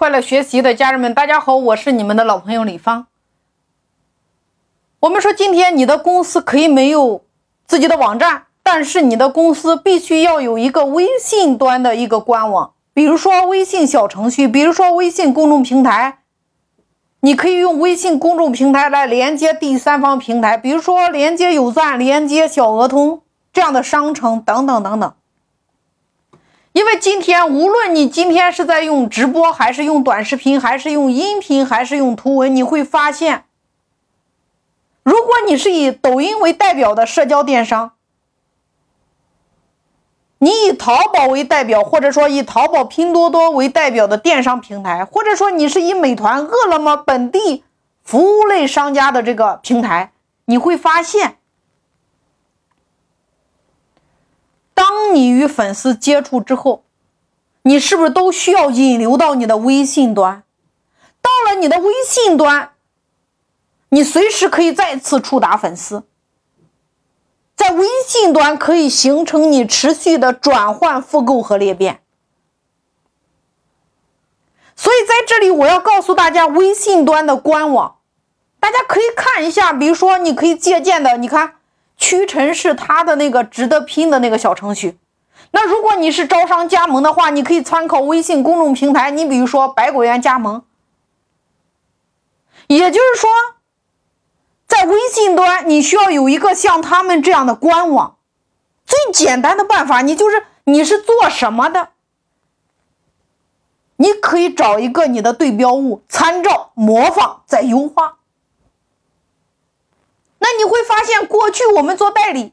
快乐学习的家人们，大家好，我是你们的老朋友李芳。我们说，今天你的公司可以没有自己的网站，但是你的公司必须要有一个微信端的一个官网，比如说微信小程序，比如说微信公众平台。你可以用微信公众平台来连接第三方平台，比如说连接有赞、连接小额通这样的商城等等等等。因为今天，无论你今天是在用直播，还是用短视频，还是用音频，还是用图文，你会发现，如果你是以抖音为代表的社交电商，你以淘宝为代表，或者说以淘宝、拼多多为代表的电商平台，或者说你是以美团、饿了么本地服务类商家的这个平台，你会发现。当你与粉丝接触之后，你是不是都需要引流到你的微信端？到了你的微信端，你随时可以再次触达粉丝，在微信端可以形成你持续的转换、复购和裂变。所以在这里，我要告诉大家，微信端的官网，大家可以看一下。比如说，你可以借鉴的，你看。屈臣氏它的那个值得拼的那个小程序，那如果你是招商加盟的话，你可以参考微信公众平台。你比如说百果园加盟，也就是说，在微信端你需要有一个像他们这样的官网。最简单的办法，你就是你是做什么的，你可以找一个你的对标物，参照模仿再优化。那你会发现，过去我们做代理，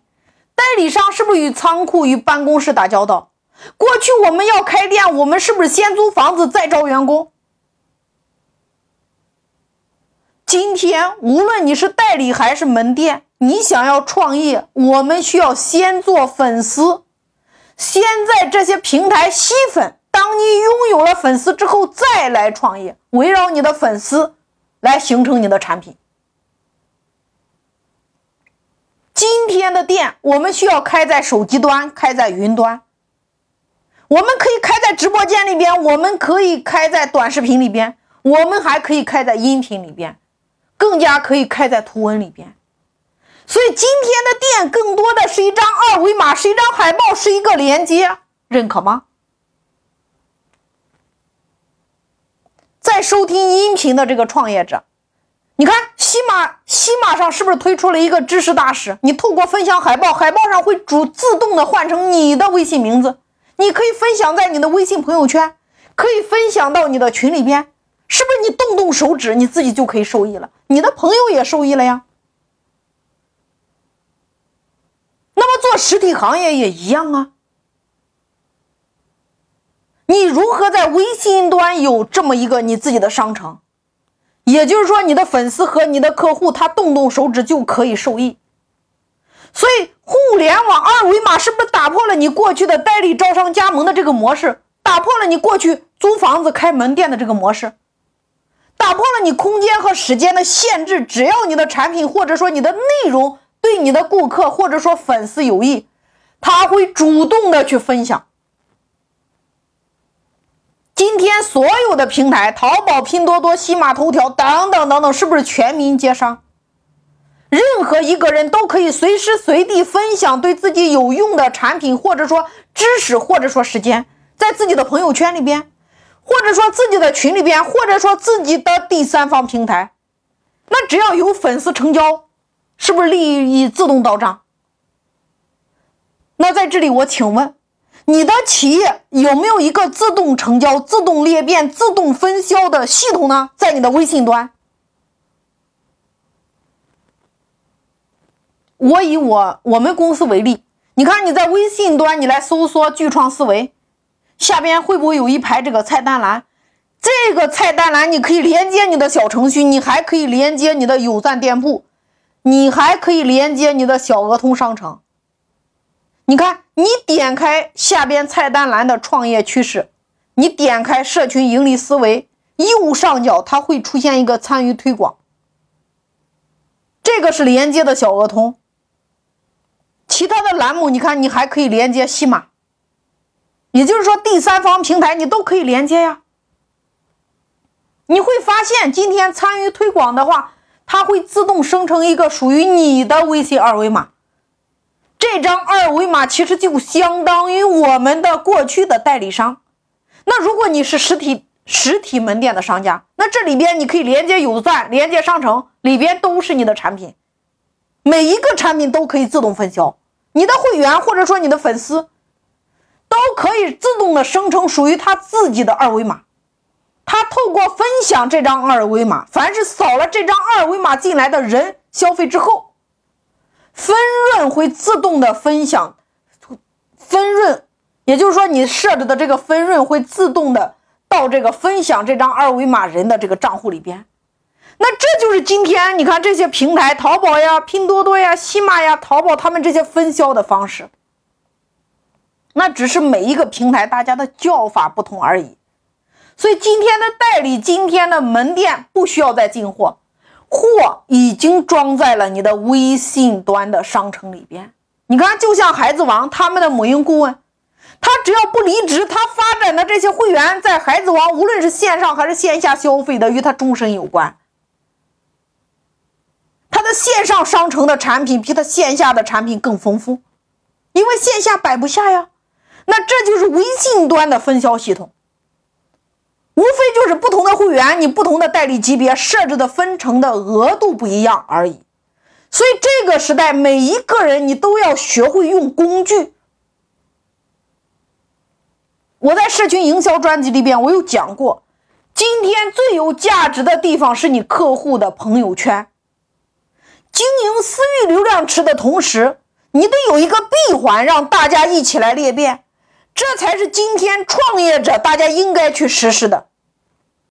代理商是不是与仓库、与办公室打交道？过去我们要开店，我们是不是先租房子再招员工？今天，无论你是代理还是门店，你想要创业，我们需要先做粉丝，先在这些平台吸粉。当你拥有了粉丝之后，再来创业，围绕你的粉丝来形成你的产品。今天的店，我们需要开在手机端，开在云端。我们可以开在直播间里边，我们可以开在短视频里边，我们还可以开在音频里边，更加可以开在图文里边。所以今天的店更多的是一张二维码，是一张海报，是一个连接，认可吗？在收听音频的这个创业者。你看，喜马喜马上是不是推出了一个知识大使？你透过分享海报，海报上会主自动的换成你的微信名字，你可以分享在你的微信朋友圈，可以分享到你的群里边，是不是？你动动手指，你自己就可以受益了，你的朋友也受益了呀。那么做实体行业也一样啊，你如何在微信端有这么一个你自己的商城？也就是说，你的粉丝和你的客户，他动动手指就可以受益。所以，互联网二维码是不是打破了你过去的代理招商加盟的这个模式？打破了你过去租房子开门店的这个模式？打破了你空间和时间的限制？只要你的产品或者说你的内容对你的顾客或者说粉丝有益，他会主动的去分享。今所有的平台，淘宝、拼多多、西马头条等等等等，是不是全民皆商？任何一个人都可以随时随地分享对自己有用的产品，或者说知识，或者说时间，在自己的朋友圈里边，或者说自己的群里边，或者说自己的第三方平台。那只要有粉丝成交，是不是利益自动到账？那在这里，我请问。你的企业有没有一个自动成交、自动裂变、自动分销的系统呢？在你的微信端，我以我我们公司为例，你看你在微信端，你来搜索“巨创思维”，下边会不会有一排这个菜单栏？这个菜单栏你可以连接你的小程序，你还可以连接你的有赞店铺，你还可以连接你的小额通商城。你看，你点开下边菜单栏的创业趋势，你点开社群盈利思维，右上角它会出现一个参与推广，这个是连接的小额通。其他的栏目，你看，你还可以连接西马，也就是说第三方平台你都可以连接呀。你会发现，今天参与推广的话，它会自动生成一个属于你的微信二维码。这张二维码其实就相当于我们的过去的代理商。那如果你是实体实体门店的商家，那这里边你可以连接有赞，连接商城，里边都是你的产品，每一个产品都可以自动分销。你的会员或者说你的粉丝，都可以自动的生成属于他自己的二维码。他透过分享这张二维码，凡是扫了这张二维码进来的人消费之后，分润会自动的分享，分润，也就是说你设置的这个分润会自动的到这个分享这张二维码人的这个账户里边。那这就是今天你看这些平台，淘宝呀、拼多多呀、西马呀、淘宝他们这些分销的方式。那只是每一个平台大家的叫法不同而已。所以今天的代理，今天的门店不需要再进货，货已经装在了你的微信端的商城里边。你看，就像孩子王他们的母婴顾问，他只要不离职，他发展的这些会员在孩子王，无论是线上还是线下消费的，与他终身有关。他的线上商城的产品比他线下的产品更丰富，因为线下摆不下呀。那这就是微信端的分销系统。无非就是不同的会员，你不同的代理级别设置的分成的额度不一样而已。所以这个时代，每一个人你都要学会用工具。我在社群营销专辑里边，我有讲过，今天最有价值的地方是你客户的朋友圈。经营私域流量池的同时，你得有一个闭环，让大家一起来裂变。这才是今天创业者大家应该去实施的。